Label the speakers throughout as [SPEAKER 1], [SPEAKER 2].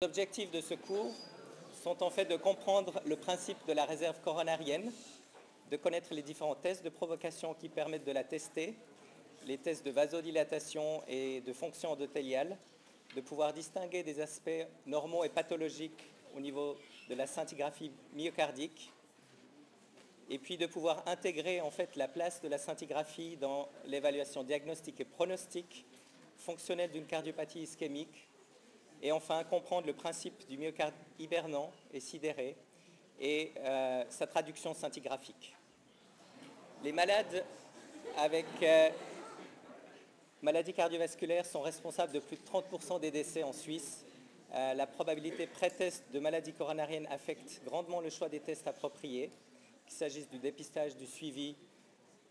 [SPEAKER 1] Les objectifs de ce cours sont en fait de comprendre le principe de la réserve coronarienne, de connaître les différents tests de provocation qui permettent de la tester, les tests de vasodilatation et de fonction endothéliale, de pouvoir distinguer des aspects normaux et pathologiques au niveau de la scintigraphie myocardique, et puis de pouvoir intégrer en fait la place de la scintigraphie dans l'évaluation diagnostique et pronostique fonctionnelle d'une cardiopathie ischémique, et enfin comprendre le principe du myocarde hibernant et sidéré et euh, sa traduction scintigraphique. Les malades avec euh, maladie cardiovasculaire sont responsables de plus de 30% des décès en Suisse. Euh, la probabilité pré-test de maladie coronarienne affecte grandement le choix des tests appropriés, qu'il s'agisse du dépistage, du suivi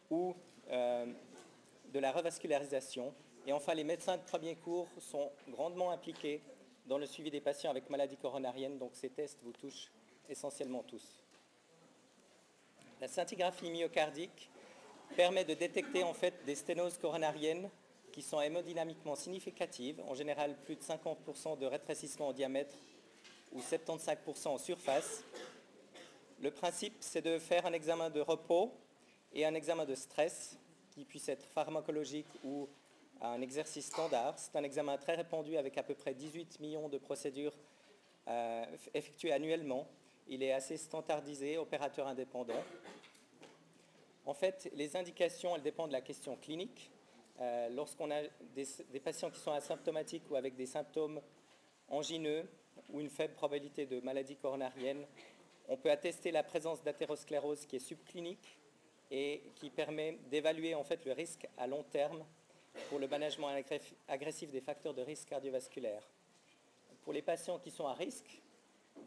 [SPEAKER 1] ou de la revascularisation. Et enfin, les médecins de premier cours sont grandement impliqués dans le suivi des patients avec maladie coronarienne, donc ces tests vous touchent essentiellement tous. La scintigraphie myocardique permet de détecter en fait des sténoses coronariennes qui sont hémodynamiquement significatives, en général plus de 50% de rétrécissement au diamètre ou 75% en surface. Le principe, c'est de faire un examen de repos et un examen de stress qui puisse être pharmacologique ou un exercice standard. C'est un examen très répandu avec à peu près 18 millions de procédures euh, effectuées annuellement. Il est assez standardisé, opérateur indépendant. En fait, les indications, elles dépendent de la question clinique. Euh, lorsqu'on a des, des, patients qui sont asymptomatiques ou avec des symptômes angineux ou une faible probabilité de maladie coronarienne, on peut attester la présence d'athérosclérose qui est subclinique et qui permet d'évaluer en fait le risque à long terme pour le management agressif des facteurs de risque cardiovasculaire. Pour les patients qui sont à risque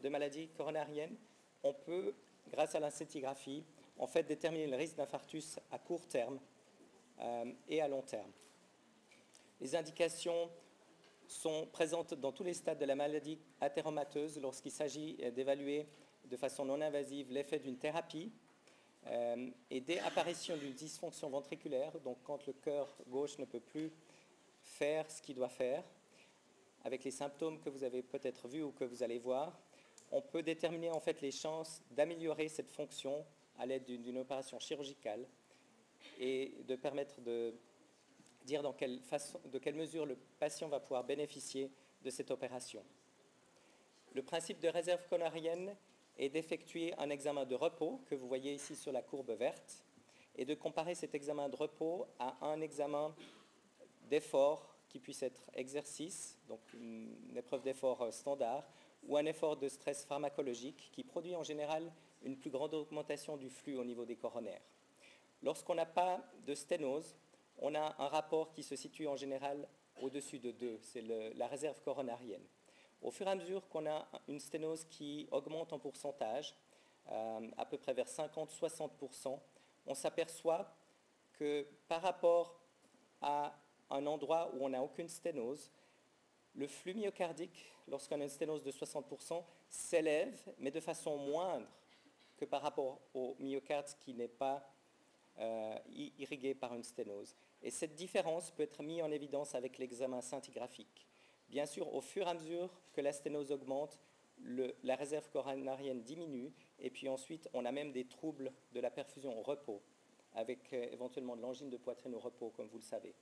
[SPEAKER 1] de maladie coronarienne, on peut, grâce à l'incétigraphie, en fait déterminer le risque d'infarctus à court terme euh, et à long terme. Les indications sont présentes dans tous les stades de la maladie athéromateuse lorsqu'il s'agit d'évaluer de façon non invasive l'effet d'une thérapie euh, et dès apparition d'une dysfonction ventriculaire, donc quand le cœur gauche ne peut plus faire ce qu'il doit faire, avec les symptômes que vous avez peut-être vus ou que vous allez voir, on peut déterminer en fait les chances d'améliorer cette fonction à l'aide d'une opération chirurgicale et de permettre de dire de quelle mesure le patient va pouvoir bénéficier de cette opération. Le principe de réserve conarienne et d'effectuer un examen de repos que vous voyez ici sur la courbe verte et de comparer cet examen de repos à un examen d'effort qui puisse être exercice, donc une épreuve d'effort euh, standard, ou un effort de stress pharmacologique qui produit en général une plus grande augmentation du flux au niveau des coronaires. Lorsqu'on n'a pas de sténose, on a un rapport qui se situe en général au-dessus de 2, c'est la réserve coronarienne. Au fur et à mesure qu'on a une sténose qui augmente en pourcentage, euh, à peu près vers 50-60%, on s'aperçoit que par rapport à un endroit où on n'a aucune sténose, le flux myocardique, lorsqu'on a une sténose de 60%, s'élève, mais de façon moindre que par rapport au myocarde qui n'est pas euh, irrigué par une sténose. Et cette différence peut être mise en évidence avec l'examen scintigraphique. Bien sûr, au fur et à mesure que la sténose augmente, la réserve coronarienne diminue, et puis ensuite, on a même des troubles de la perfusion au repos, avec euh, éventuellement de l'angine de poitrine au repos, comme vous le savez.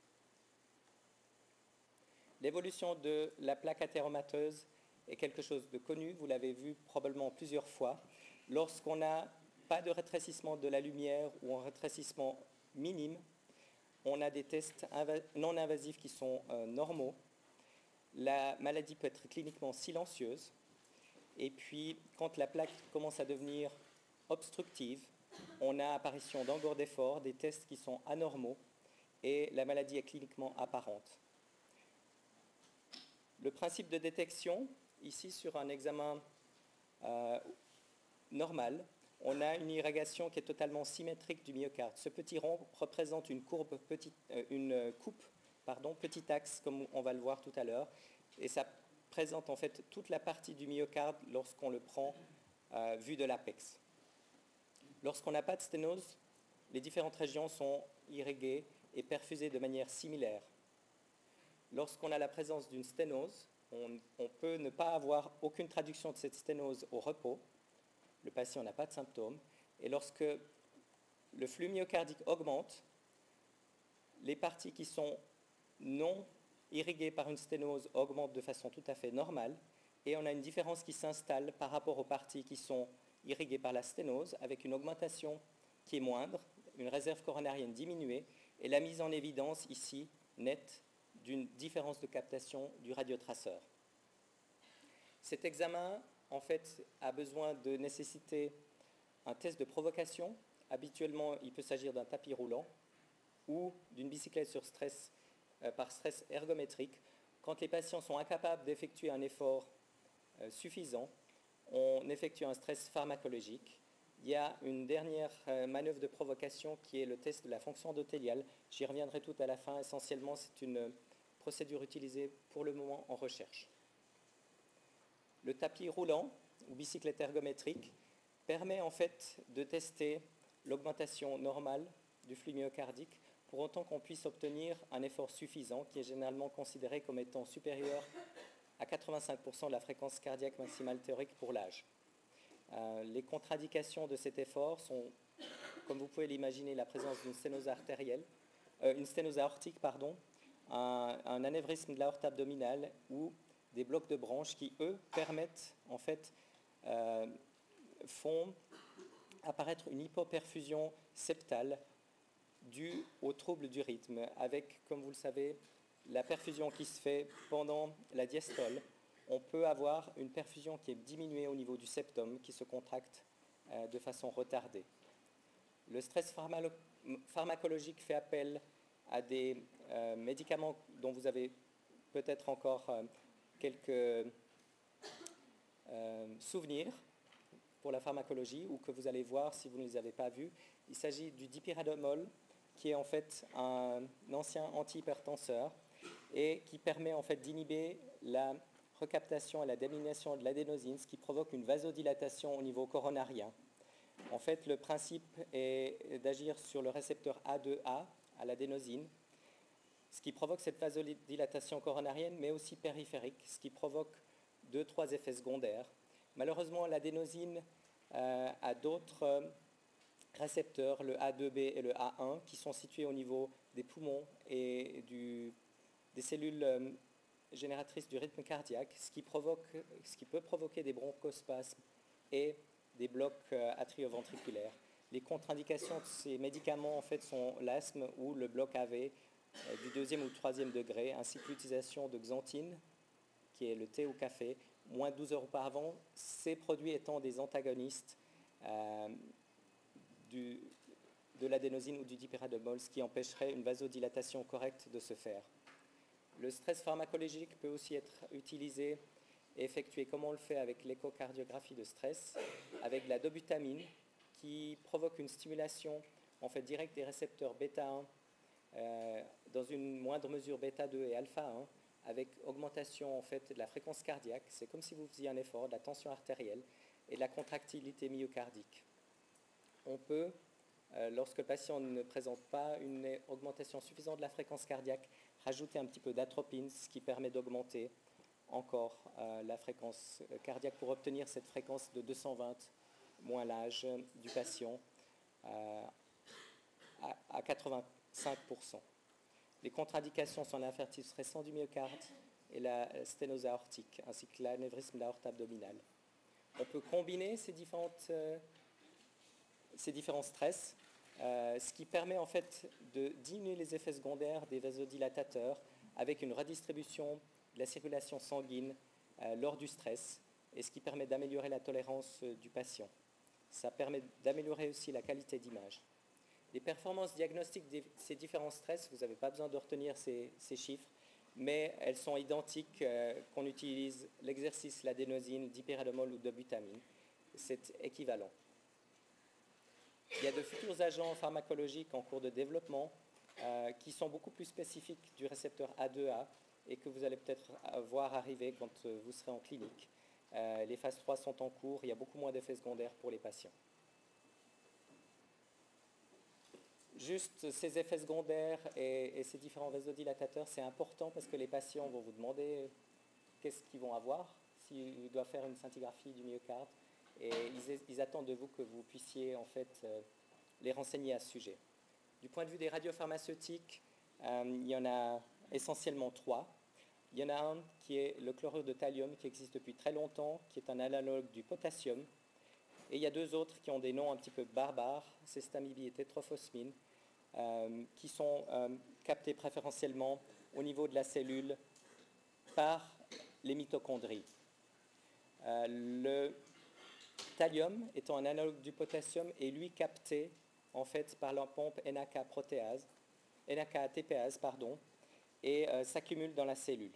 [SPEAKER 1] L'évolution de la plaque athéromateuse est quelque chose de connu, vous l'avez vu probablement plusieurs fois. Lorsqu'on n'a pas de rétrécissement de la lumière ou un rétrécissement minime, on a des tests non invasifs qui sont euh, normaux, la maladie peut être cliniquement silencieuse. Et puis, quand la plaque commence à devenir obstructive, on a apparition d'engorge d'effort, des tests qui sont anormaux, et la maladie est cliniquement apparente. Le principe de détection, ici sur un examen euh, normal, on a une irrigation qui est totalement symétrique du myocarde. Ce petit rond représente une, euh, une coupe pardon, petit axe, comme on va le voir tout à l'heure, et ça présente en fait toute la partie du myocarde lorsqu'on le prend euh, vu de l'apex. Lorsqu'on n'a pas de sténose, les différentes régions sont irriguées et perfusées de manière similaire. Lorsqu'on a la présence d'une sténose, on, peut ne pas avoir aucune traduction de cette sténose au repos. Le patient n'a pas de symptômes. Et lorsque le flux myocardique augmente, les parties qui sont non irriguées par une sténose augmentent de façon tout à fait normale. Et on a une différence qui s'installe par rapport aux parties qui sont irriguées par la sténose, avec une augmentation qui est moindre, une réserve coronarienne diminuée, et la mise en évidence ici nette d'une différence de captation du radiotraceur. Cet examen, en fait, a besoin de nécessiter un test de provocation. Habituellement, il peut s'agir d'un tapis roulant ou d'une bicyclette sur stress, par stress ergométrique. Quand les patients sont incapables d'effectuer un effort euh, suffisant, on effectue un stress pharmacologique. Il y a une dernière euh, manœuvre de provocation qui est le test de la fonction endothéliale. J'y reviendrai tout à la fin. Essentiellement, c'est une procédure utilisée pour le moment en recherche. Le tapis roulant ou bicyclette ergométrique permet en fait de tester l'augmentation normale du flux myocardique pour autant qu'on puisse obtenir un effort suffisant qui est généralement considéré comme étant supérieur à 85% de la fréquence cardiaque maximale théorique pour l'âge. Euh, les contre-indications de cet effort sont, comme vous pouvez l'imaginer, la présence d'une sténose artérielle, euh, une sténose aortique, pardon, un, anévrisme de l'aorte abdominale ou des blocs de branches qui, eux, permettent, en fait, euh, font apparaître une hypoperfusion septale due au trouble du rythme, avec, comme vous le savez, la perfusion qui se fait pendant la diastole. On peut avoir une perfusion qui est diminuée au niveau du septum, qui se contracte euh, de façon retardée. Le stress pharmacologique fait appel à des euh, médicaments dont vous avez peut-être encore euh, quelques souvenirs pour la pharmacologie ou que vous allez voir si vous ne les avez pas vus. Il s'agit du dipyridamol, qui est en fait un ancien antihypertenseur et qui permet en fait d'inhiber la recaptation et la démination de l'adénosine, ce qui provoque une vasodilatation au niveau coronarien. En fait, le principe est d'agir sur le récepteur A2A à l'adénosine ce qui provoque cette vasodilatation coronarienne, mais aussi périphérique, ce qui provoque deux, trois effets secondaires. Malheureusement, l'adénosine euh, a d'autres euh, récepteurs, le A2B et le A1, qui sont situés au niveau des poumons et des cellules euh, génératrices du rythme cardiaque, ce qui, peut provoquer des bronchospasmes et des blocs atrioventriculaires. Les contre-indications de ces médicaments sont l'asthme ou le bloc AV du deuxième ou troisième degré, ainsi que l'utilisation de xanthine, qui est le thé ou café, moins 12 heures auparavant, ces produits étant des antagonistes euh, de l'adénosine ou du dipyridamol, ce qui empêcherait une vasodilatation correcte de se faire. Le stress pharmacologique peut aussi être utilisé et effectué comme on le fait avec l'échocardiographie de stress, avec la dobutamine qui provoque une stimulation en fait directe des récepteurs bêta 1 euh, dans une moindre mesure bêta 2 et alpha 1, avec augmentation en fait de la fréquence cardiaque. C'est comme si vous faisiez un effort, de la tension artérielle et de la contractilité myocardique. On peut, euh, lorsque le patient ne présente pas une augmentation suffisante de la fréquence cardiaque, rajouter un petit peu d'atropine, ce qui permet d'augmenter encore euh, la fréquence cardiaque pour obtenir cette fréquence de 220 moins l'âge du patient à 80 5%. Les contre-indications sont l'infarctus récent du myocarde et la sténose aortique, ainsi que l'anévrisme de l'aorte abdominale. On peut combiner ces, euh, différents stress, euh, ce qui permet en fait de diminuer les effets secondaires des vasodilatateurs avec une redistribution de la circulation sanguine euh, lors du stress, et ce qui permet d'améliorer la tolérance du patient. Ça permet d'améliorer aussi la qualité d'image. Les performances diagnostiques de ces différents stress, vous n'avez pas besoin de retenir ces, chiffres, mais elles sont identiques euh, qu'on utilise l'exercice, l'adénosine, dipyridamol ou de butamine. C'est équivalent. Il y a de futurs agents pharmacologiques en cours de développement euh, qui sont beaucoup plus spécifiques du récepteur A2A et que vous allez peut-être voir arriver quand euh, vous serez en clinique. les phases 3 sont en cours, il y a beaucoup moins d'effets secondaires pour les patients. Juste ces effets secondaires et, ces différents vasodilatateurs, c'est important parce que les patients vont vous demander qu'est-ce qu'ils vont avoir s'ils doivent faire une scintigraphie du myocarde. Et ils, attendent de vous que vous puissiez en fait euh, les renseigner à ce sujet. Du point de vue des radiopharmaceutiques, euh, il y en a essentiellement trois. Il y en a un qui est le chlorure de thallium qui existe depuis très longtemps, qui est un analogue du potassium. Et il y a deux autres qui ont des noms un petit peu barbares, cestamibie et tétrophosmine, euh, qui sont captés préférentiellement au niveau de la cellule par les mitochondries. Euh, le thallium étant un analogue du potassium est lui capté en fait par la pompe NAK protéase, pardon, et euh, s'accumule dans la cellule.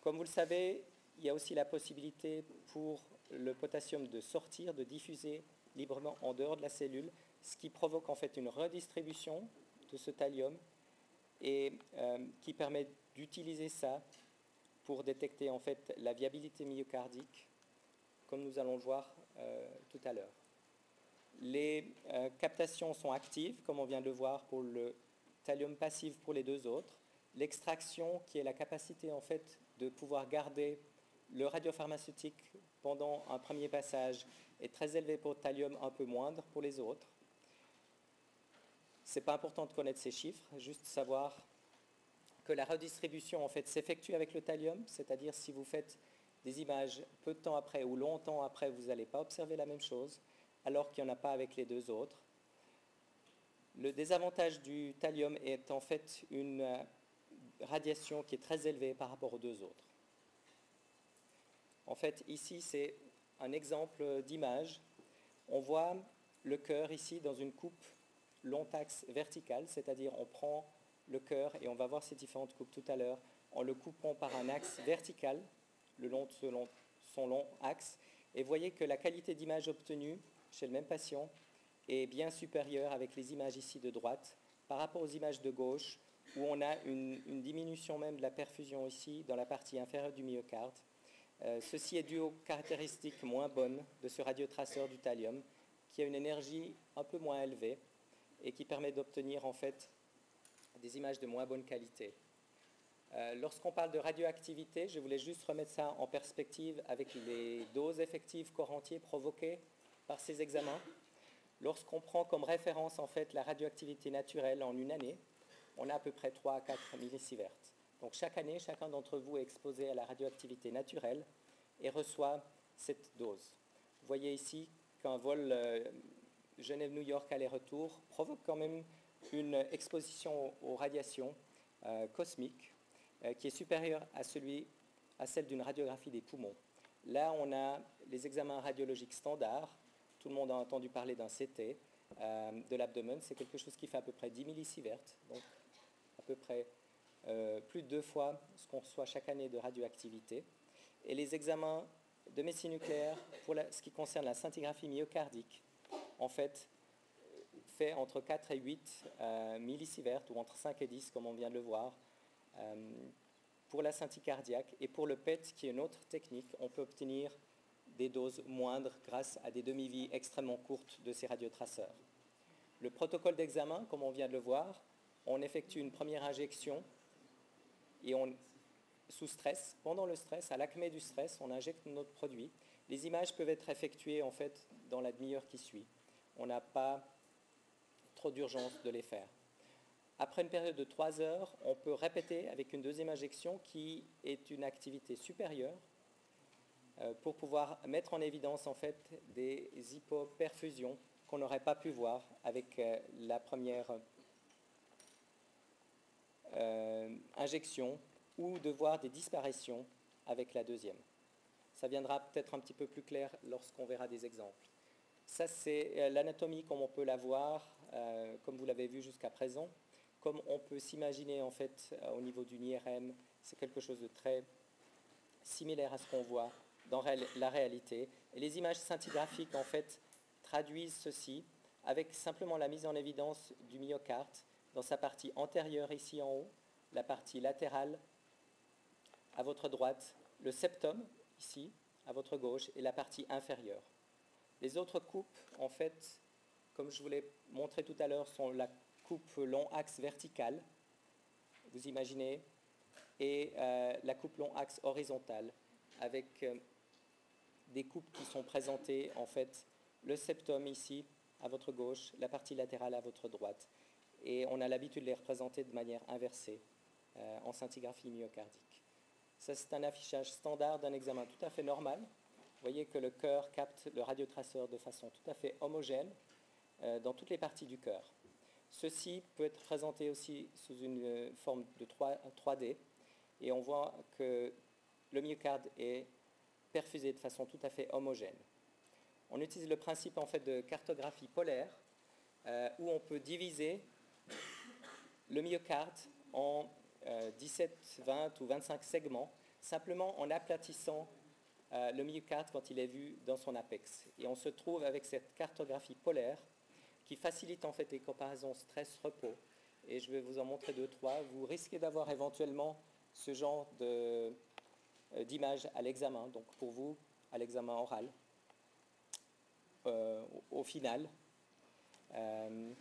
[SPEAKER 1] Comme vous le savez, il y a aussi la possibilité pour le potassium de sortir, de diffuser librement en dehors de la cellule, ce qui provoque en fait une redistribution de ce thallium et euh, qui permet d'utiliser ça pour détecter en fait la viabilité myocardique, comme nous allons le voir euh, tout à l'heure. Les euh, captations sont actives, comme on vient de le voir pour le thallium passif pour les deux autres. L'extraction, qui est la capacité en fait de pouvoir garder le radiopharmaceutique pendant un premier passage, est très élevée pour le thallium, un peu moindre pour les autres. Ce n'est pas important de connaître ces chiffres, juste savoir que la redistribution en fait s'effectue avec le thallium, c'est-à-dire si vous faites des images peu de temps après ou longtemps après, vous n'allez pas observer la même chose, alors qu'il n'y en a pas avec les deux autres. Le désavantage du thallium est en fait une euh, radiation qui est très élevée par rapport aux deux autres. En fait, ici, c'est un exemple d'image. On voit le cœur ici dans une coupe long axe verticale, c'est-à-dire on prend le cœur, et on va voir ces différentes coupes tout à l'heure, en le coupant par un axe vertical, le long de son long axe. Et voyez que la qualité d'image obtenue chez le même patient est bien supérieure avec les images ici de droite par rapport aux images de gauche, où on a une, diminution même de la perfusion ici dans la partie inférieure du myocarde. Euh, ceci est dû aux caractéristiques moins bonnes de ce radiotraceur du thallium, qui a une énergie un peu moins élevée et qui permet d'obtenir en fait des images de moins bonne qualité. Euh, lorsqu'on parle de radioactivité, je voulais juste remettre ça en perspective avec les doses effectives corps entier provoquées par ces examens. Lorsqu'on prend comme référence en fait la radioactivité naturelle en une année, on a à peu près 3 à 4 millisieverts. Donc chaque année, chacun d'entre vous est exposé à la radioactivité naturelle et reçoit cette dose. Vous voyez ici qu'un vol euh, Genève-New York aller-retour provoque quand même une exposition aux radiations euh, cosmiques euh, qui est supérieure à, celle d'une radiographie des poumons. Là, on a les examens radiologiques standards. Tout le monde a entendu parler d'un CT euh, de l'abdomen. C'est quelque chose qui fait à peu près 10 millisieverts, donc à peu près plus de deux fois ce qu'on reçoit chaque année de radioactivité. Et les examens de médecine nucléaire, pour ce qui concerne la scintigraphie myocardique, en fait, fait entre 4 et 8 euh, millisieverts ou entre 5 et 10, comme on vient de le voir, euh, pour la scintille cardiaque. Et pour le PET, qui est une autre technique, on peut obtenir des doses moindres grâce à des demi-vies extrêmement courtes de ces radiotraceurs. Le protocole d'examen, comme on vient de le voir, on effectue une première injection et on, sous stress, pendant le stress, à l'acmé du stress, on injecte notre produit. Les images peuvent être effectuées en fait dans la demi-heure qui suit. On n'a pas trop d'urgence de les faire. Après une période de 3 heures, on peut répéter avec une deuxième injection qui est une activité supérieure euh, pour pouvoir mettre en évidence en fait des hypoperfusions qu'on n'aurait pas pu voir avec euh, la première euh, injection ou de voir des disparitions avec la deuxième. Ça viendra peut-être un petit peu plus clair lorsqu'on verra des exemples. Ça, c'est l'anatomie comme on peut la voir euh, comme vous l'avez vu jusqu'à présent. Comme on peut s'imaginer en fait euh, au niveau d'une IRM, c'est quelque chose de très similaire à ce qu'on voit dans la réalité. Et les images scintigraphiques en fait traduisent ceci avec simplement la mise en évidence du myocarde dans sa partie antérieure ici en haut, la partie latérale à votre droite, le septum ici à votre gauche et la partie inférieure. Les autres coupes en fait comme je vous l'ai montré tout à l'heure, sont la coupe long axe verticale, vous imaginez, et euh, la coupe long axe horizontale avec euh, des coupes qui sont présentées en fait le septum ici à votre gauche, la partie latérale à votre droite. Et on a l'habitude de les représenter de manière inversée euh, en scintigraphie myocardique. Ça, c'est un affichage standard d'un examen tout à fait normal. Vous voyez que le cœur capte le radiotraceur de façon tout à fait homogène dans toutes les parties du cœur. Ceci peut être présenté aussi sous une forme de 3, d et on voit que le myocarde est perfusé de façon tout à fait homogène. On utilise le principe en fait de cartographie polaire euh, où on peut diviser le myocarde en 17, euh, 20 ou 25 segments simplement en aplatissant euh, le myocarde quand il est vu dans son apex. Et on se trouve avec cette cartographie polaire qui facilite en fait les comparaisons stress-repos. Et je vais vous en montrer deux, trois. Vous risquez d'avoir éventuellement ce genre euh, d'image à l'examen, donc pour vous, à l'examen oral, euh, au, final. Euh,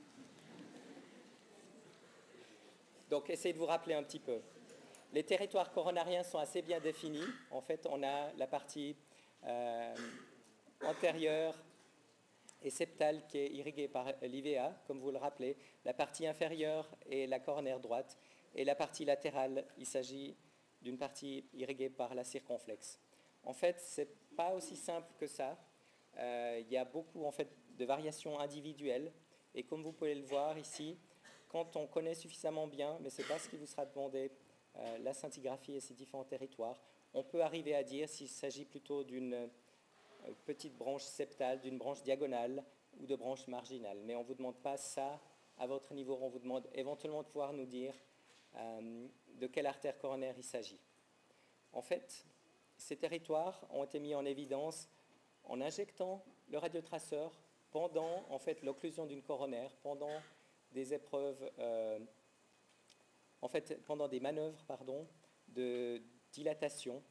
[SPEAKER 1] donc essayez de vous rappeler un petit peu. Les territoires coronariens sont assez bien définis. En fait, on a la partie antérieure et septale qui est irriguée par l'IVA, comme vous le rappelez. La partie inférieure est la coronaire droite et la partie latérale, il s'agit d'une partie irriguée par la circonflexe. En fait, ce n'est pas aussi simple que ça. Euh, il y a beaucoup en fait, de variations individuelles. Et comme vous pouvez le voir ici, quand on connaît suffisamment bien, mais ce n'est pas ce qui vous sera demandé, euh, la scintigraphie et ses différents territoires, on peut arriver à dire s'il s'agit plutôt d'une euh, petite branche septale, d'une branche diagonale ou de branche marginale. Mais on ne vous demande pas ça à votre niveau, on vous demande éventuellement de pouvoir nous dire euh, de quelle artère coronaire il s'agit. En fait, ces territoires ont été mis en évidence en injectant le radiotraceur pendant en fait l'occlusion d'une coronaire, pendant des épreuves, en fait pendant des manœuvres de dilatation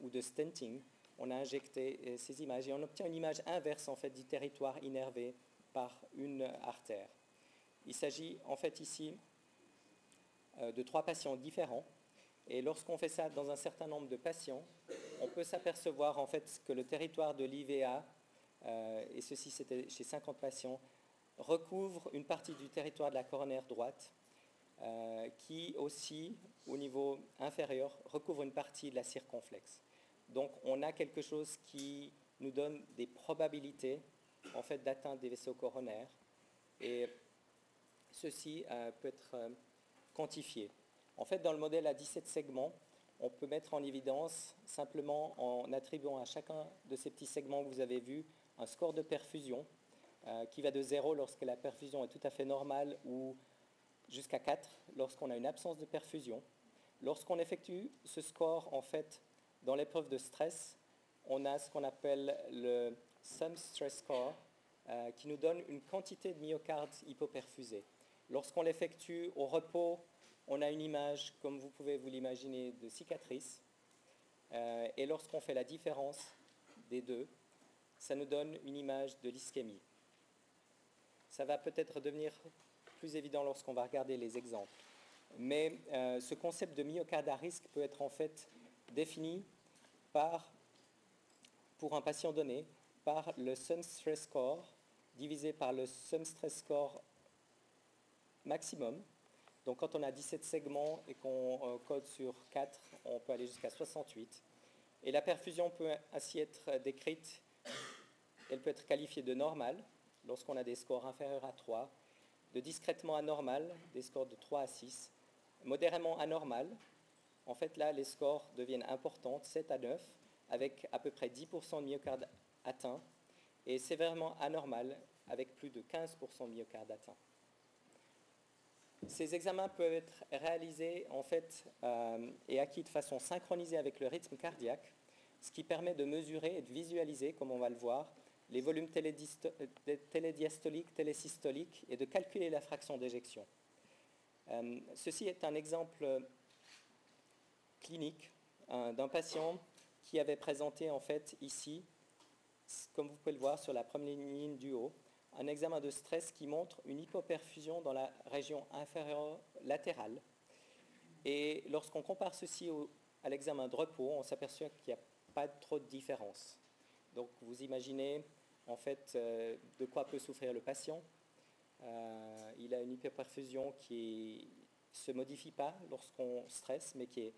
[SPEAKER 1] ou de stenting on a injecté euh, ces images et on obtient une image inverse en fait du territoire innervé par une artère. Il s'agit en fait ici euh, de trois patients différents et lorsqu'on fait ça dans un certain nombre de patients, on peut s'apercevoir en fait que le territoire de l'IVA, euh, et ceci c'était chez 50 patients, recouvre une partie du territoire de la coronaire droite qui aussi, au niveau inférieur, recouvre une partie de la circonflexe. Donc on a quelque chose qui nous donne des probabilités en fait d'atteindre des vaisseaux coronaires et ceci euh, peut être euh, quantifié. En fait, dans le modèle à 17 segments, on peut mettre en évidence simplement en attribuant à chacun de ces petits segments que vous avez vus un score de perfusion euh, qui va de 0 lorsque la perfusion est tout à fait normale ou jusqu'à 4 lorsqu'on a une absence de perfusion. Lorsqu'on effectue ce score, en fait, dans l'épreuve de stress, on a ce qu'on appelle le Sum Stress Score, euh, qui nous donne une quantité de myocarde hypoperfusé. Lorsqu'on l'effectue au repos, on a une image, comme vous pouvez vous l'imaginer, de cicatrice. Euh, et lorsqu'on fait la différence des deux, ça nous donne une image de l'ischémie. Ça va peut-être devenir plus évident lorsqu'on va regarder les exemples. Mais euh, ce concept de myocarde à risque peut être en fait défini par, pour un patient donné par le Sum Stress Score divisé par le Sum Stress Score maximum. Donc quand on a 17 segments et qu'on euh, code sur 4, on peut aller jusqu'à 68. Et la perfusion peut ainsi être décrite, elle peut être qualifiée de normale lorsqu'on a des scores inférieurs à 3, de discrètement anormal, des scores de 3 à 6, modérément anormal, en fait, là, les scores deviennent importants, 7 à 9, avec à peu près 10% de myocarde atteint, et sévèrement anormal, avec plus de 15% de myocarde atteint. Ces examens peuvent être réalisés en fait euh, et acquis de façon synchronisée avec le rythme cardiaque, ce qui permet de mesurer et de visualiser, comme on va le voir, les volumes euh, télédiastoliques, télésystoliques et de calculer la fraction d'éjection. Euh, ceci est un exemple clinique d'un patient qui avait présenté en fait ici, comme vous pouvez le voir sur la première ligne du haut, un examen de stress qui montre une hypoperfusion dans la région inférieure latérale. Et lorsqu'on compare ceci à l'examen de repos, on s'aperçoit qu'il n'y a pas trop de différence. Donc vous imaginez en fait euh, de quoi peut souffrir le patient. Euh, il a une hyperperfusion qui ne se modifie pas lorsqu'on stresse, mais qui est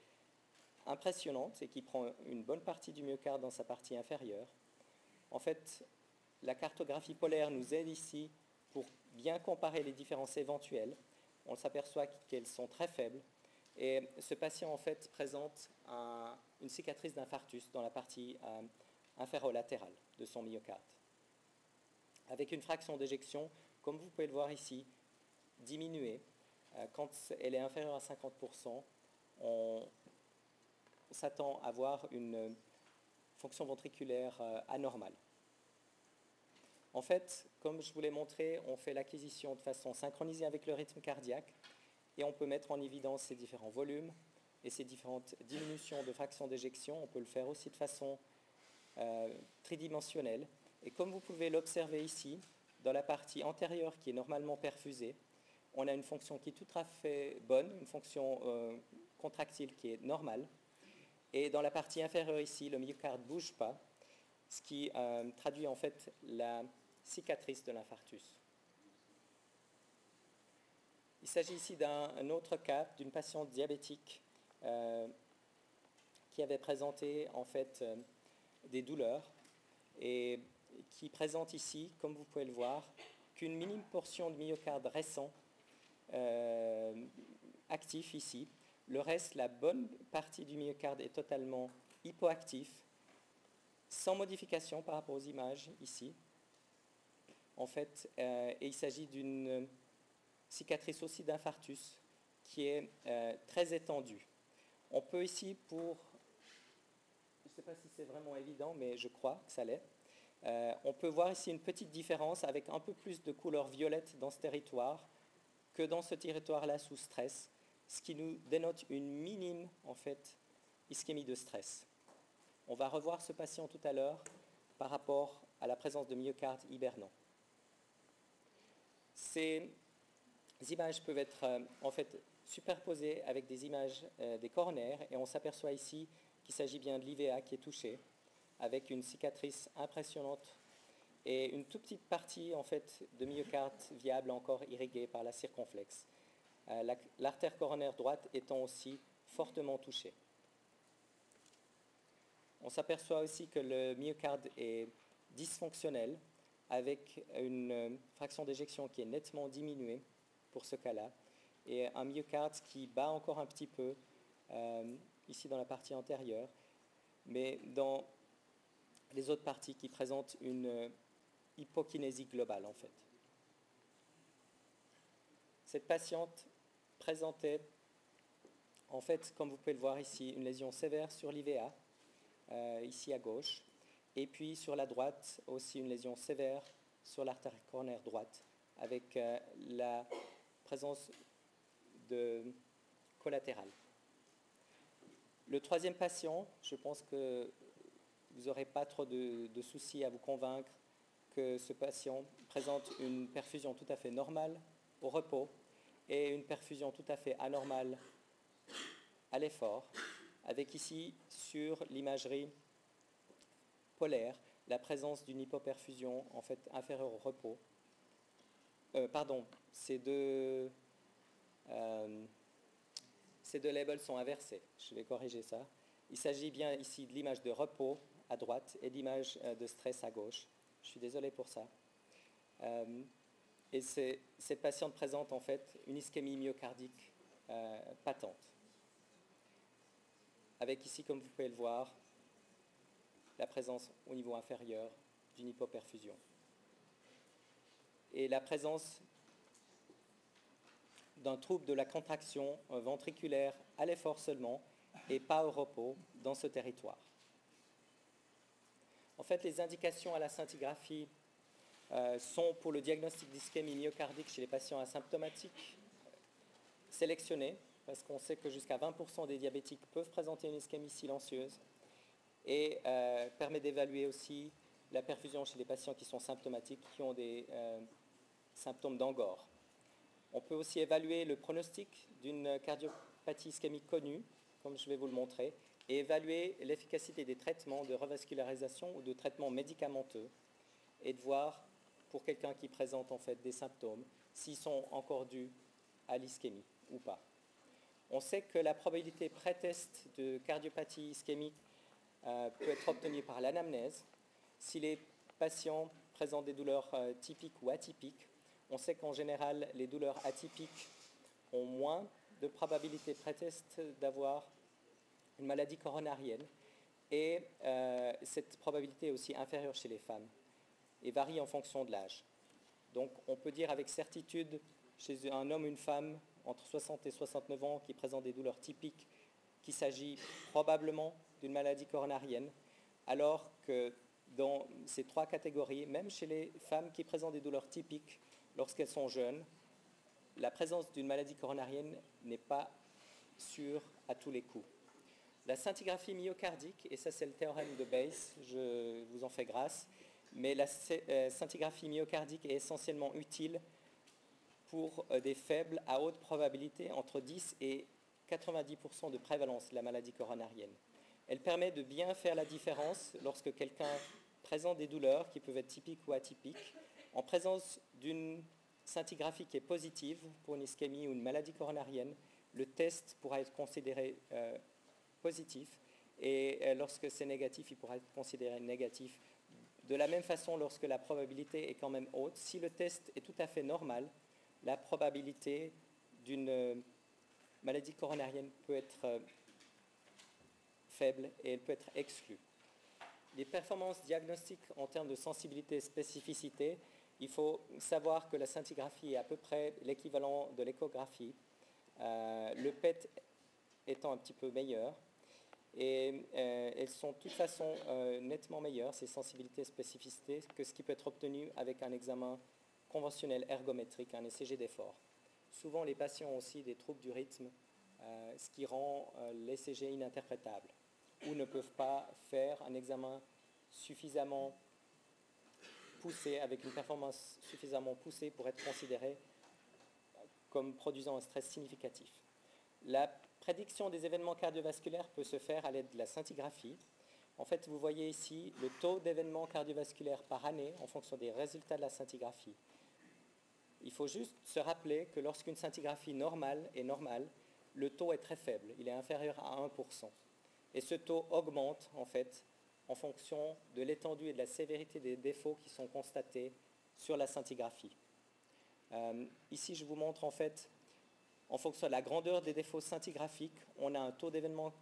[SPEAKER 1] impressionnante et qui prend une bonne partie du myocarde dans sa partie inférieure. En fait, la cartographie polaire nous aide ici pour bien comparer les différences éventuelles. On s'aperçoit qu'elles sont très faibles. Et ce patient, en fait, présente une cicatrice d'infarctus dans la partie euh, inférolatérale de son myocarde. Avec une fraction d'éjection, comme vous pouvez le voir ici, diminuée. Euh, quand elle est inférieure à 50%, on s'attend à avoir une fonction ventriculaire euh, anormale. En fait, comme je vous l'ai montré, on fait l'acquisition de façon synchronisée avec le rythme cardiaque et on peut mettre en évidence ces différents volumes et ces différentes diminutions de fraction d'éjection. On peut le faire aussi de façon euh, tridimensionnelle. Et comme vous pouvez l'observer ici, dans la partie antérieure qui est normalement perfusée, on a une fonction qui est tout à fait bonne, une fonction euh, contractile qui est normale. Et dans la partie inférieure ici, le myocarde ne bouge pas, ce qui euh, traduit en fait la cicatrice de l'infarctus. Il s'agit ici d'un autre cas d'une patiente diabétique euh, qui avait présenté en fait des douleurs et qui présente ici, comme vous pouvez le voir, qu'une minime portion de myocarde récent euh, actif ici. Le reste, la bonne partie du myocarde est totalement hypoactif, sans modification par rapport aux images ici en fait, euh, et il s'agit d'une cicatrice aussi d'infarctus qui est euh, très étendue. On peut ici, pour, je ne sais pas si c'est vraiment évident, mais je crois que ça l'est, euh, on peut voir ici une petite différence avec un peu plus de couleur violette dans ce territoire que dans ce territoire-là sous stress, ce qui nous dénote une minime, en fait, ischémie de stress. On va revoir ce patient tout à l'heure par rapport à la présence de myocarde hibernant. Ces images peuvent être euh, en fait superposées avec des images euh, des coronaires et on s'aperçoit ici qu'il s'agit bien de l'IVA qui est touché avec une cicatrice impressionnante et une toute petite partie en fait de myocarde viable encore irriguée par la circonflexe. Euh, l'artère coronaire droite étant aussi fortement touchée. On s'aperçoit aussi que le myocarde est dysfonctionnel avec une euh, fraction d'éjection qui est nettement diminuée pour ce cas-là, et un myocarde qui bat encore un petit peu euh, ici dans la partie antérieure, mais dans les autres parties qui présentent une euh, hypokinésie globale en fait. Cette patiente présentait en fait, comme vous pouvez le voir ici, une lésion sévère sur l'IVA, ici à gauche, et puis sur la droite, aussi une lésion sévère sur l'artère coronaire droite, avec euh, la présence de collatéral. Le troisième patient, je pense que vous n'aurez pas trop de, soucis à vous convaincre que ce patient présente une perfusion tout à fait normale au repos et une perfusion tout à fait anormale à l'effort, avec ici sur l'imagerie polaire la présence d'une hypoperfusion en fait inférieure au repos. Euh, pardon, ces deux, euh, ces deux labels sont inversés. Je vais corriger ça. Il s'agit bien ici de l'image de repos à droite et d'image euh, de stress à gauche. Je suis désolé pour ça. et cette patiente présente en fait une ischémie myocardique patente. Avec ici, comme vous pouvez le voir, la présence au niveau inférieur d'une hypoperfusion. Et la présence d'un trouble de la contraction ventriculaire à l'effort seulement et pas au repos dans ce territoire. En fait, les indications à la scintigraphie euh, sont pour le diagnostic d'ischémie myocardique chez les patients asymptomatiques sélectionnés, parce qu'on sait que jusqu'à 20% des diabétiques peuvent présenter une ischémie silencieuse et euh, permet d'évaluer aussi la perfusion chez les patients qui sont symptomatiques, qui ont des euh, symptômes d'angor. On peut aussi évaluer le pronostic d'une cardiopathie ischémique connue, comme je vais vous le montrer, et évaluer l'efficacité des traitements de revascularisation ou de traitements médicamenteux, et de voir pour quelqu'un qui présente en fait des symptômes s'ils sont encore dus à l'ischémie ou pas. On sait que la probabilité pré-test de cardiopathie ischémique euh, peut être obtenue par l'anamnèse. Si les patients présentent des douleurs euh, typiques ou atypiques, on sait qu'en général, les douleurs atypiques ont moins de probabilité pré-test d'avoir une maladie coronarienne. Et euh, cette probabilité est aussi inférieure chez les femmes et varie en fonction de l'âge. Donc on peut dire avec certitude chez un homme ou une femme entre 60 et 69 ans qui présente des douleurs typiques qu'il s'agit probablement d'une maladie coronarienne, alors que dans ces trois catégories, même chez les femmes qui présentent des douleurs typiques lorsqu'elles sont jeunes, la présence d'une maladie coronarienne n'est pas sûre à tous les coups. La scintigraphie myocardique, et ça c'est le théorème de Bayes, je vous en fais grâce, mais la euh, scintigraphie myocardique est essentiellement utile pour euh, des faibles à haute probabilité, entre 10 et 90% de prévalence de la maladie coronarienne. Elle permet de bien faire la différence lorsque quelqu'un présente des douleurs qui peuvent être typiques ou atypiques, en présence d'une scintigraphie qui est positive pour une ischémie ou une maladie coronarienne, le test pourra être considéré euh, positif et lorsque c'est négatif, il pourra être considéré négatif de la même façon, lorsque la probabilité est quand même haute, si le test est tout à fait normal, la probabilité d'une euh, maladie coronarienne peut être euh, faible et elle peut être exclue. Les performances diagnostiques en termes de sensibilité et spécificité, il faut savoir que la scintigraphie est à peu près l'équivalent de l'échographie, euh, le PET étant un petit peu meilleur. Et euh, elles sont de toute façon euh, nettement meilleures, ces sensibilités et spécificités, que ce qui peut être obtenu avec un examen conventionnel ergométrique, un ECG d'effort. Souvent, les patients ont aussi des troubles du rythme, euh, ce qui rend l'ECG ininterprétable, ou ne peuvent pas faire un examen suffisamment poussé, avec une performance suffisamment poussée pour être considéré comme produisant un stress significatif. Prédiction des événements cardiovasculaires peut se faire à l'aide de la scintigraphie. En fait, vous voyez ici le taux d'événements cardiovasculaires par année en fonction des résultats de la scintigraphie. Il faut juste se rappeler que lorsqu'une scintigraphie normale est normale, le taux est très faible, il est inférieur à 1%. Et ce taux augmente en fait en fonction de l'étendue et de la sévérité des défauts qui sont constatés sur la scintigraphie. Euh, ici, je vous montre en fait en fonction de la grandeur des défauts scintigraphiques, on a un taux d'événement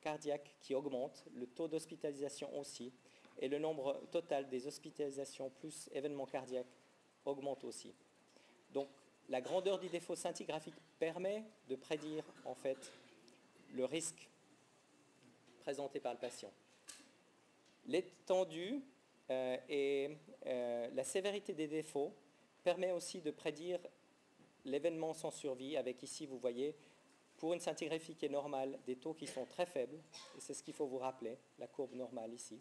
[SPEAKER 1] cardiaque qui augmente, le taux d'hospitalisation aussi, et le nombre total des hospitalisations plus événements cardiaques augmente aussi. Donc la grandeur du défaut scintigraphique permet de prédire en fait le risque présenté par le patient. L'étendue euh, et euh, la sévérité des défauts permet aussi de prédire l'événement sans survie, avec ici, vous voyez, pour une scintigraphie qui est normale, des taux qui sont très faibles, et c'est ce qu'il faut vous rappeler, la courbe normale ici.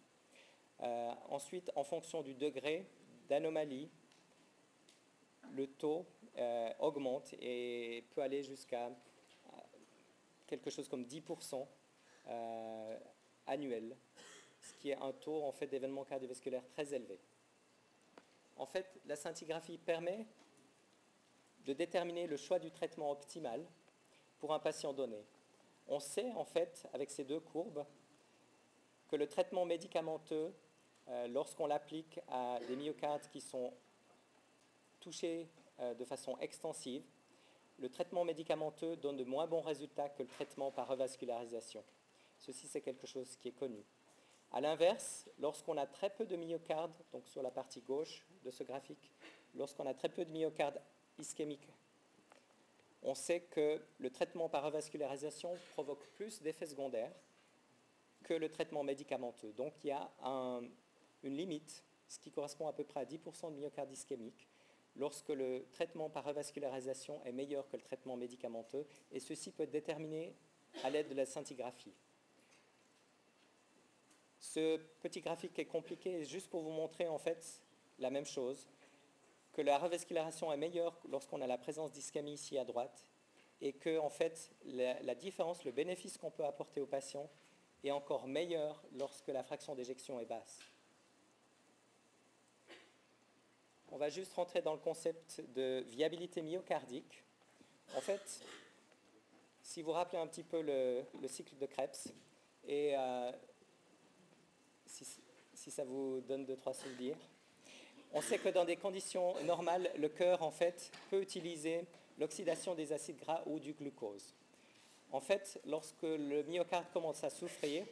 [SPEAKER 1] Euh, ensuite, en fonction du degré d'anomalie, le taux euh, augmente et peut aller jusqu'à euh, quelque chose comme 10% annuel, ce qui est un taux en fait d'événements cardiovasculaires très élevé. En fait, la scintigraphie permet de déterminer le choix du traitement optimal pour un patient donné. On sait en fait, avec ces deux courbes, que le traitement médicamenteux, euh, lorsqu'on l'applique à des myocardes qui sont touchés euh, de façon extensive, le traitement médicamenteux donne de moins bons résultats que le traitement par revascularisation. Ceci, c'est quelque chose qui est connu. A l'inverse, lorsqu'on a très peu de myocardes, donc sur la partie gauche de ce graphique, lorsqu'on a très peu de myocardes ischémique. On sait que le traitement par revascularisation provoque plus d'effets secondaires que le traitement médicamenteux. Donc il y a une limite, ce qui correspond à peu près à 10% de myocarde ischémique, lorsque le traitement par revascularisation est meilleur que le traitement médicamenteux, et ceci peut être déterminé à l'aide de la scintigraphie. Ce petit graphique est compliqué, juste pour vous montrer en fait la même chose que la revascularisation est meilleure lorsqu'on a la présence d'ischémie ici à droite et que en fait la, différence, le bénéfice qu'on peut apporter au patient est encore meilleur lorsque la fraction d'éjection est basse. On va juste rentrer dans le concept de viabilité myocardique. En fait, si vous rappelez un petit peu le, cycle de Krebs, et euh, si, ça vous donne deux, trois souvenirs, on sait que dans des conditions normales, le cœur, en fait, peut utiliser l'oxydation des acides gras ou du glucose. En fait, lorsque le myocarde commence à souffrir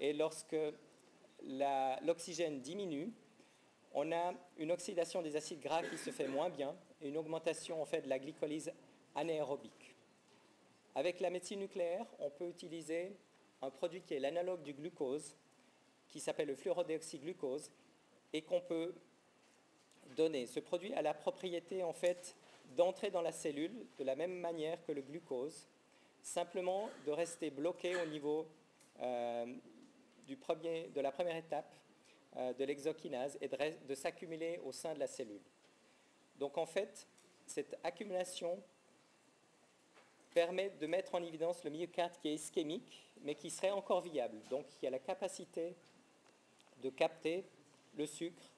[SPEAKER 1] et lorsque l'oxygène diminue, on a une oxydation des acides gras qui se fait moins bien et une augmentation en fait de la glycolyse anaérobique. Avec la médecine nucléaire, on peut utiliser un produit qui est l'analogue du glucose, qui s'appelle le fluorodéoxyglucose, et qu'on peut Ce produit a la propriété en fait d'entrer dans la cellule de la même manière que le glucose, simplement de rester bloqué au niveau euh, de la première étape euh, de l'exokinase et de, s'accumuler au sein de la cellule. Donc en fait, cette accumulation permet de mettre en évidence le myocarde qui est ischémique, mais qui serait encore viable. Donc y a la capacité de capter le sucre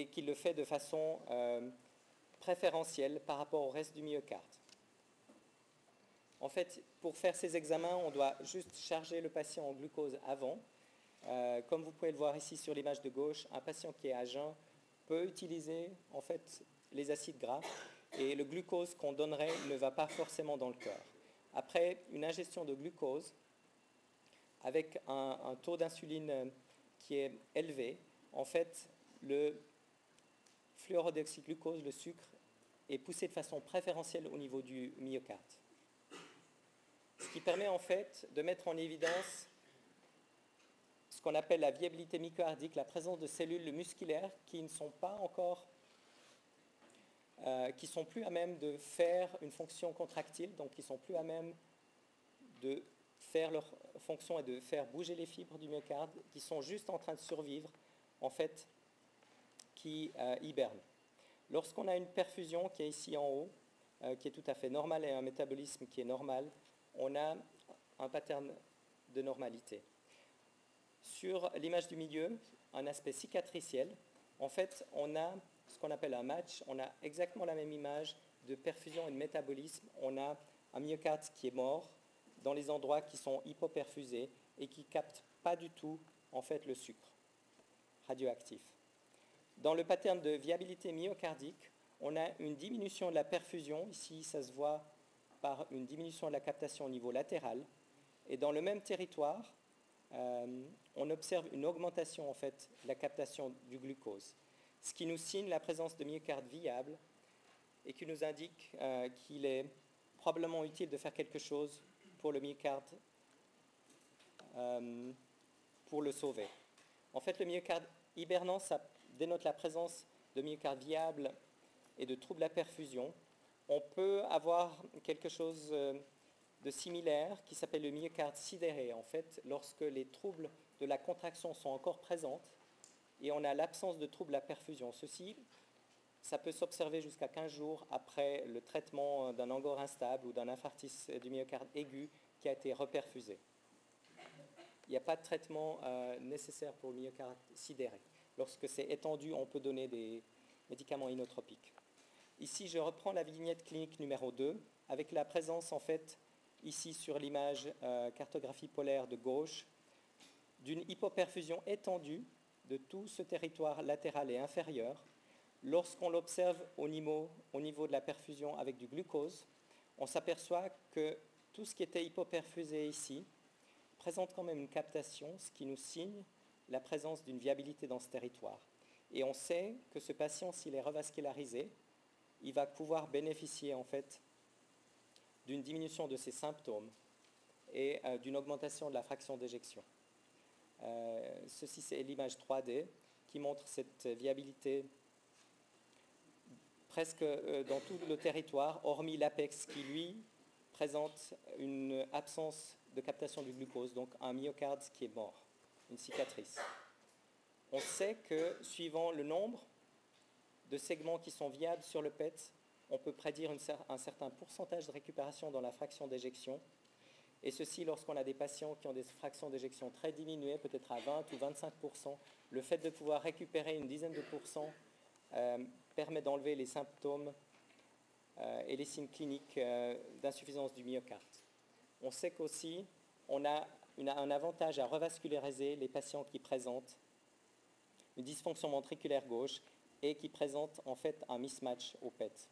[SPEAKER 1] et qui le fait de façon euh, préférentielle par rapport au reste du myocarde. En fait, pour faire ces examens, on doit juste charger le patient en glucose avant. Euh, comme vous pouvez le voir ici sur l'image de gauche, un patient qui est à jeun peut utiliser en fait les acides gras et le glucose qu'on donnerait ne va pas forcément dans le cœur. Après une ingestion de glucose, avec un, un taux d'insuline qui est élevé, en fait, le fluorodéoxyglucose, le sucre, est poussé de façon préférentielle au niveau du myocarde. Ce qui permet en fait de mettre en évidence ce qu'on appelle la viabilité myocardique, la présence de cellules musculaires qui ne sont pas encore, euh, qui sont plus à même de faire une fonction contractile, donc qui sont plus à même de faire leur fonction et de faire bouger les fibres du myocarde, qui sont juste en train de survivre, en fait, hibernent. Lorsqu'on a une perfusion qui est ici en haut, euh, qui est tout à fait normale et un métabolisme qui est normal, on a un pattern de normalité. Sur l'image du milieu, un aspect cicatriciel, en fait, on a ce qu'on appelle un match, on a exactement la même image de perfusion et de métabolisme. On a un myocarde qui est mort dans les endroits qui sont hypoperfusés et qui captent pas du tout en fait le sucre radioactif. Dans le pattern de viabilité myocardique, on a une diminution de la perfusion. Ici, ça se voit par une diminution de la captation au niveau latéral. Et dans le même territoire, euh, on observe une augmentation en fait de la captation du glucose, ce qui nous signe la présence de myocarde viable et qui nous indique euh, qu'il est probablement utile de faire quelque chose pour le myocarde euh, pour le sauver. En fait, le myocarde hibernant, ça dénote la présence de myocarde viable et de troubles à perfusion on peut avoir quelque chose euh, de similaire qui s'appelle le myocarde sidéré. En fait, lorsque les troubles de la contraction sont encore présents et on a l'absence de troubles à perfusion. Ceci, ça peut s'observer jusqu'à 15 jours après le traitement d'un angor instable ou d'un infarctus du myocarde aigu qui a été reperfusé. Il n'y a pas de traitement euh, nécessaire pour le myocarde sidéré. Lorsque c'est étendu, on peut donner des médicaments inotropiques. Ici, je reprends la vignette clinique numéro 2 avec la présence, en fait, ici sur l'image euh, cartographie polaire de gauche, d'une hypoperfusion étendue de tout ce territoire latéral et inférieur. Lorsqu'on l'observe au niveau, au niveau de la perfusion avec du glucose, on s'aperçoit que tout ce qui était hypoperfusé ici présente quand même une captation, ce qui nous signe la présence d'une viabilité dans ce territoire. Et on sait que ce patient, s'il est revascularisé, il va pouvoir bénéficier en fait d'une diminution de ses symptômes et euh, d'une augmentation de la fraction d'éjection. Euh, ceci, c'est l'image 3D qui montre cette viabilité presque euh, dans tout le territoire, hormis l'apex qui, lui, présente une absence de captation du glucose, donc un myocarde qui est mort, une cicatrice. On sait que, suivant le nombre de segments qui sont viables sur le PET, on peut prédire un certain pourcentage de récupération dans la fraction d'éjection. Et ceci, lorsqu'on a des patients qui ont des fractions d'éjection très diminuées, peut-être à 20 ou 25% le fait de pouvoir récupérer une dizaine de pourcents euh, permet d'enlever les symptômes euh, et les signes cliniques euh, d'insuffisance du myocarde. On sait qu'aussi, on a un avantage à revasculariser les patients qui présentent une dysfonction ventriculaire gauche et qui présentent en fait un mismatch au PET.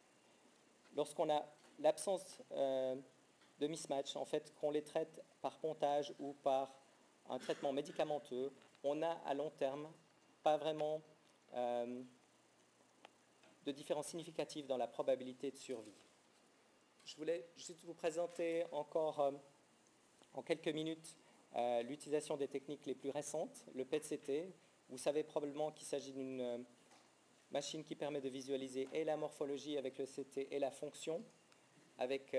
[SPEAKER 1] Lorsqu'on a l'absence de mismatch, en fait, qu'on les traite par pontage ou par un traitement médicamenteux, on a à long terme pas vraiment euh, de différence significative dans la probabilité de survie. Je voulais juste vous présenter encore euh, en quelques minutes euh, l'utilisation des techniques les plus récentes, le PET-CT. Vous savez probablement qu'il s'agit d'une machine qui permet de visualiser et la morphologie avec le CT et la fonction avec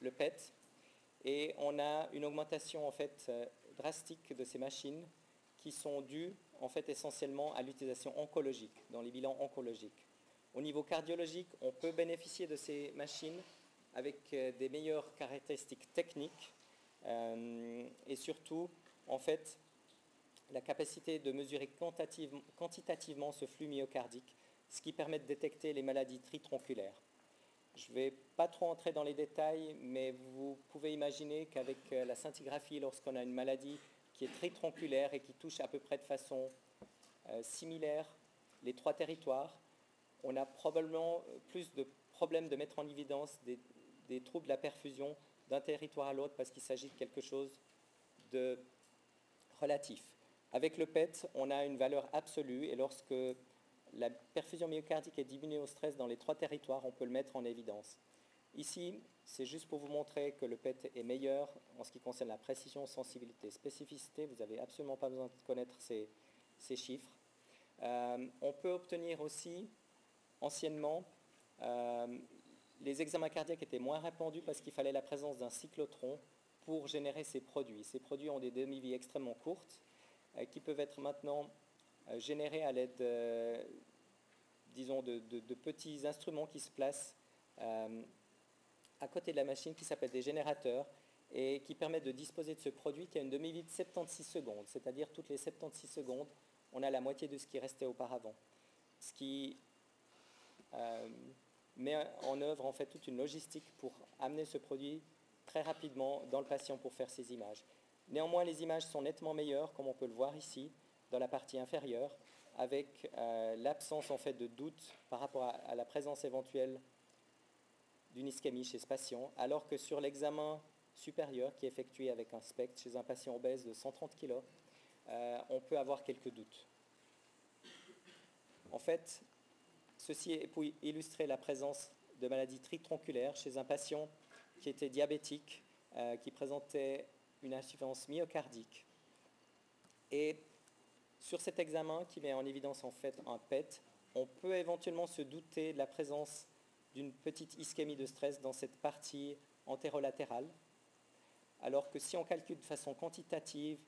[SPEAKER 1] le PET. Et on a une augmentation en fait drastique de ces machines qui sont dues en fait essentiellement à l'utilisation oncologique, dans les bilans oncologiques. Au niveau cardiologique, on peut bénéficier de ces machines avec euh, des meilleures caractéristiques techniques euh, et surtout, en fait, la capacité de mesurer quantitativement ce flux myocardique, ce qui permet de détecter les maladies tritronculaires. Je ne vais pas trop entrer dans les détails, mais vous pouvez imaginer qu'avec euh, la scintigraphie, lorsqu'on a une maladie qui est très tronculaire et qui touche à peu près de façon euh, similaire les trois territoires, on a probablement plus de problèmes de mettre en évidence des, troubles de la perfusion d'un territoire à l'autre parce qu'il s'agit de quelque chose de relatif. Avec le PET, on a une valeur absolue et lorsque la perfusion myocardique est diminuée au stress dans les trois territoires, on peut le mettre en évidence. Ici, c'est juste pour vous montrer que le PET est meilleur en ce qui concerne la précision, sensibilité, spécificité. Vous n'avez absolument pas besoin de connaître ces, chiffres. Euh, on peut obtenir aussi, anciennement, euh, les examens cardiaques étaient moins répandus parce qu'il fallait la présence d'un cyclotron pour générer ces produits. Ces produits ont des demi-vies extrêmement courtes euh, qui peuvent être maintenant générés à l'aide, disons, de, petits instruments qui se placent à côté de la machine qui s'appelle des générateurs et qui permettent de disposer de ce produit qui a une demi-vie de 76 secondes, c'est-à-dire toutes les 76 secondes, on a la moitié de ce qui restait auparavant. Ce qui euh, met en œuvre en fait toute une logistique pour amener ce produit très rapidement dans le patient pour faire ces images. Néanmoins, les images sont nettement meilleures, comme on peut le voir ici, dans la partie inférieure, avec euh, l'absence en fait de doute par rapport à la présence éventuelle d'une ischémie chez ce patient, alors que sur l'examen supérieur qui est effectué avec un spectre chez un patient obèse de 130 kg, euh, on peut avoir quelques doutes. En fait, ceci est pour illustrer la présence de maladies tritronculaires chez un patient qui était diabétique, euh, qui présentait une insuffisance myocardique. Et sur cet examen qui met en évidence en fait un PET, on peut éventuellement se douter de la présence d'une petite ischémie de stress dans cette partie antérolatérale, alors que si on calcule de façon quantitative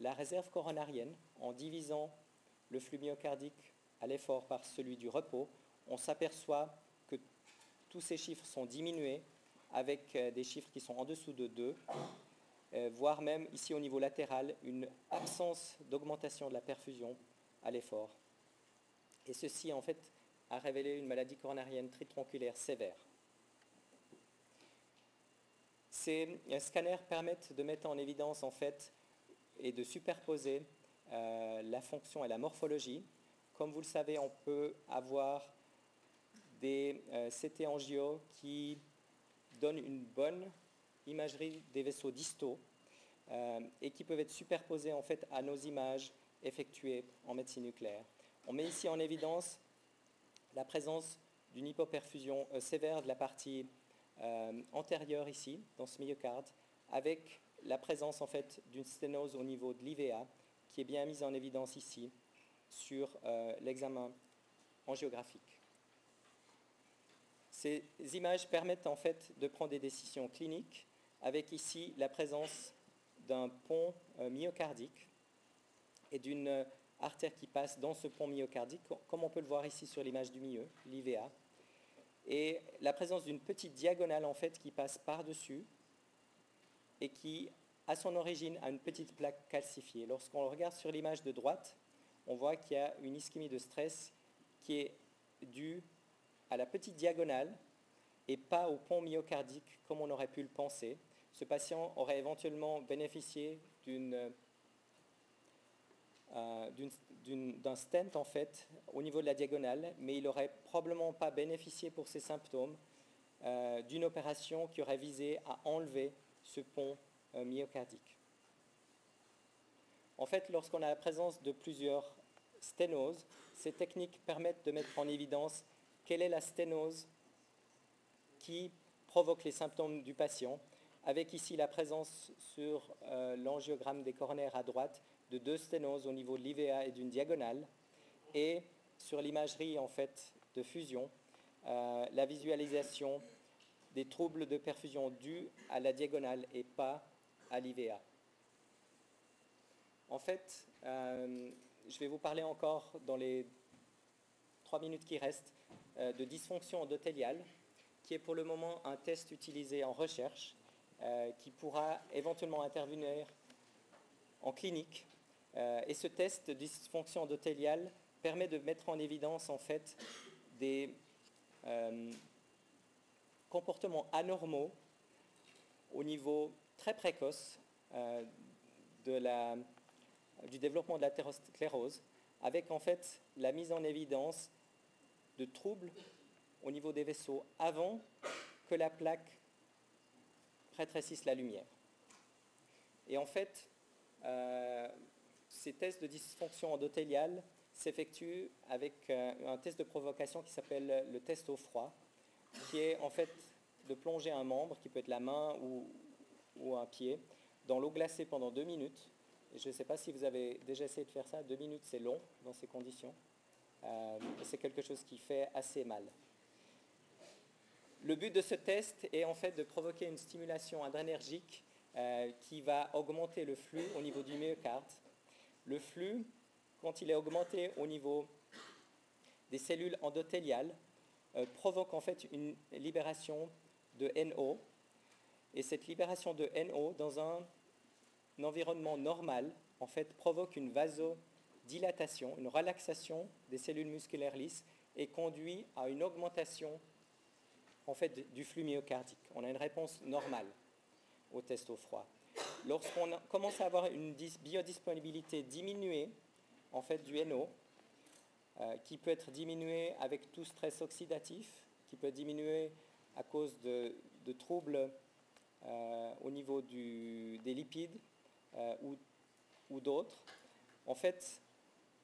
[SPEAKER 1] la réserve coronarienne en divisant le flux myocardique à l'effort par celui du repos, on s'aperçoit que tous ces chiffres sont diminués avec euh, des chiffres qui sont en dessous de 2, euh, voire même ici au niveau latéral une absence d'augmentation de la perfusion à l'effort. Et ceci en fait a révélé une maladie coronarienne tritronculaire sévère. Ces scanners permettent de mettre en évidence en fait et de superposer euh, la fonction et la morphologie. Comme vous le savez, on peut avoir des euh, CT angio qui donnent une bonne imagerie des vaisseaux distaux euh, et qui peuvent être superposés en fait à nos images effectuées en médecine nucléaire. On met ici en évidence la présence d'une hypoperfusion euh, sévère de la partie antérieure ici, dans ce myocarde, avec la présence en fait d'une sténose au niveau de l'IVA, qui est bien mise en évidence ici sur euh, l'examen angiographique. Ces images permettent en fait de prendre des décisions cliniques avec ici la présence d'un pont myocardique et d'une artère qui passe dans ce pont myocardique, comme on peut le voir ici sur l'image du milieu, l'IVA. et la présence d'une petite diagonale en fait qui passe par-dessus et qui, à son origine, a une petite plaque calcifiée. Lorsqu'on regarde sur l'image de droite, on voit qu'il y a une ischémie de stress qui est due à la petite diagonale et pas au pont myocardique comme on aurait pu le penser. Ce patient aurait éventuellement bénéficié euh, d'un stent en fait au niveau de la diagonale, mais il n'aurait probablement pas bénéficié pour ses symptômes euh, d'une opération qui aurait visé à enlever ce pont euh, myocardique. En fait, lorsqu'on a la présence de plusieurs sténoses, ces techniques permettent de mettre en évidence quelle est la sténose qui provoque les symptômes du patient, avec ici la présence sur l'angiogramme des coronaires à droite de deux sténoses au niveau de l'IVA et d'une diagonale, et sur l'imagerie en fait de fusion, euh, la visualisation des troubles de perfusion dus à la diagonale et pas à l'IVA. En fait, euh, je vais vous parler encore dans les trois minutes qui restent euh, de dysfonction endothéliale, qui est pour le moment un test utilisé en recherche, qui pourra éventuellement intervenir en clinique. Euh, et ce test de dysfonction endothéliale permet de mettre en évidence en fait des euh, comportements anormaux au niveau très précoce euh, du développement de l'athérosclérose, avec en fait la mise en évidence de troubles au niveau des vaisseaux avant que la plaque rétrécisse la lumière. Et en fait, ces tests de dysfonction endothéliale s'effectuent avec euh, un test de provocation qui s'appelle le test au froid, qui est en fait de plonger un membre, qui peut être la main ou, un pied, dans l'eau glacée pendant deux minutes. Je ne sais pas si vous avez déjà essayé de faire ça, deux minutes c'est long dans ces conditions. Euh, c'est quelque chose qui fait assez mal. Le but de ce test est en fait de provoquer une stimulation adrénergique euh, qui va augmenter le flux au niveau du myocarde le flux, quand il est augmenté au niveau des cellules endothéliales, euh, provoque en fait une libération de NO. Et cette libération de NO dans un, environnement normal, en fait, provoque une vasodilatation, une relaxation des cellules musculaires lisses et conduit à une augmentation en fait, du flux myocardique. On a une réponse normale au test au froid. Lorsqu'on commence à avoir une biodisponibilité diminuée, en fait du NO, euh, qui peut être diminuée avec tout stress oxydatif, qui peut diminuer à cause de, troubles euh, au niveau des lipides euh, ou, d'autres. En fait,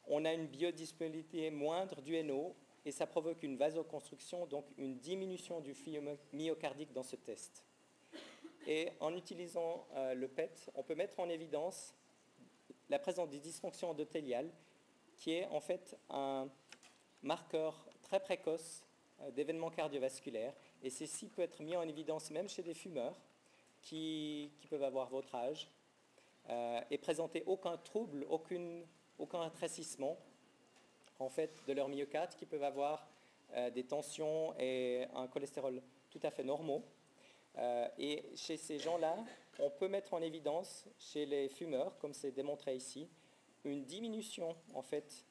[SPEAKER 1] on a une biodisponibilité moindre du NO et ça provoque une vasoconstruction, donc une diminution du flux myocardique dans ce test. Et en utilisant euh, le PET, on peut mettre en évidence la présence des dysfonctions endothéliales, qui est en fait un marqueur très précoce euh, d'événements cardiovasculaires. Et ceci peut être mis en évidence même chez des fumeurs qui, peuvent avoir votre âge euh, et présenter aucun trouble, aucun rétrécissement en fait, de leur myocarde, qui peuvent avoir des tensions et un cholestérol tout à fait normaux. Euh, et chez ces gens-là, on peut mettre en évidence, chez les fumeurs, comme c'est démontré ici, une diminution en fait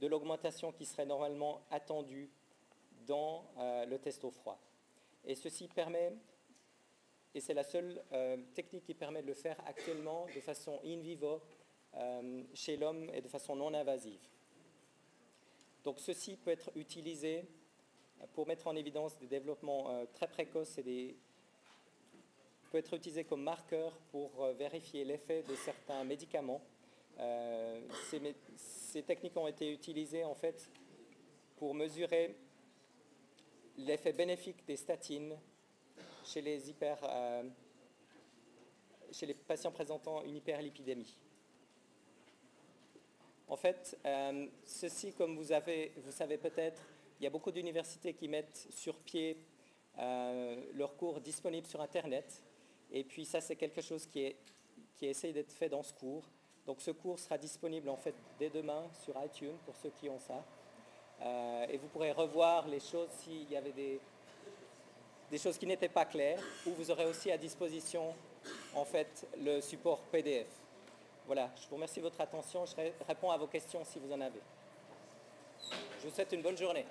[SPEAKER 1] de l'augmentation qui serait normalement attendue dans euh, le test au froid. Et ceci permet, et c'est la seule euh, technique qui permet de le faire actuellement de façon in vivo chez l'homme et de façon non invasive. Donc ceci peut être utilisé pour mettre en évidence des développements très précoces et peut être utilisé comme marqueur pour euh, vérifier l'effet de certains médicaments. Euh, ces, techniques ont été utilisées en fait pour mesurer l'effet bénéfique des statines chez les, hyper, euh, chez les patients présentant une hyperlipidémie. En fait, ceci, comme vous, avez, vous savez peut-être, il y a beaucoup d'universités qui mettent sur pied leurs cours disponibles sur Internet. Et puis ça, c'est quelque chose qui, est, qui essaye d'être fait dans ce cours. Donc ce cours sera disponible en fait dès demain sur iTunes pour ceux qui ont ça. Euh, et vous pourrez revoir les choses s'il y avait des, des choses qui n'étaient pas claires, ou vous aurez aussi à disposition en fait le support PDF. Voilà, je vous remercie de votre attention, je réponds à vos questions si vous en avez. Je vous souhaite une bonne journée.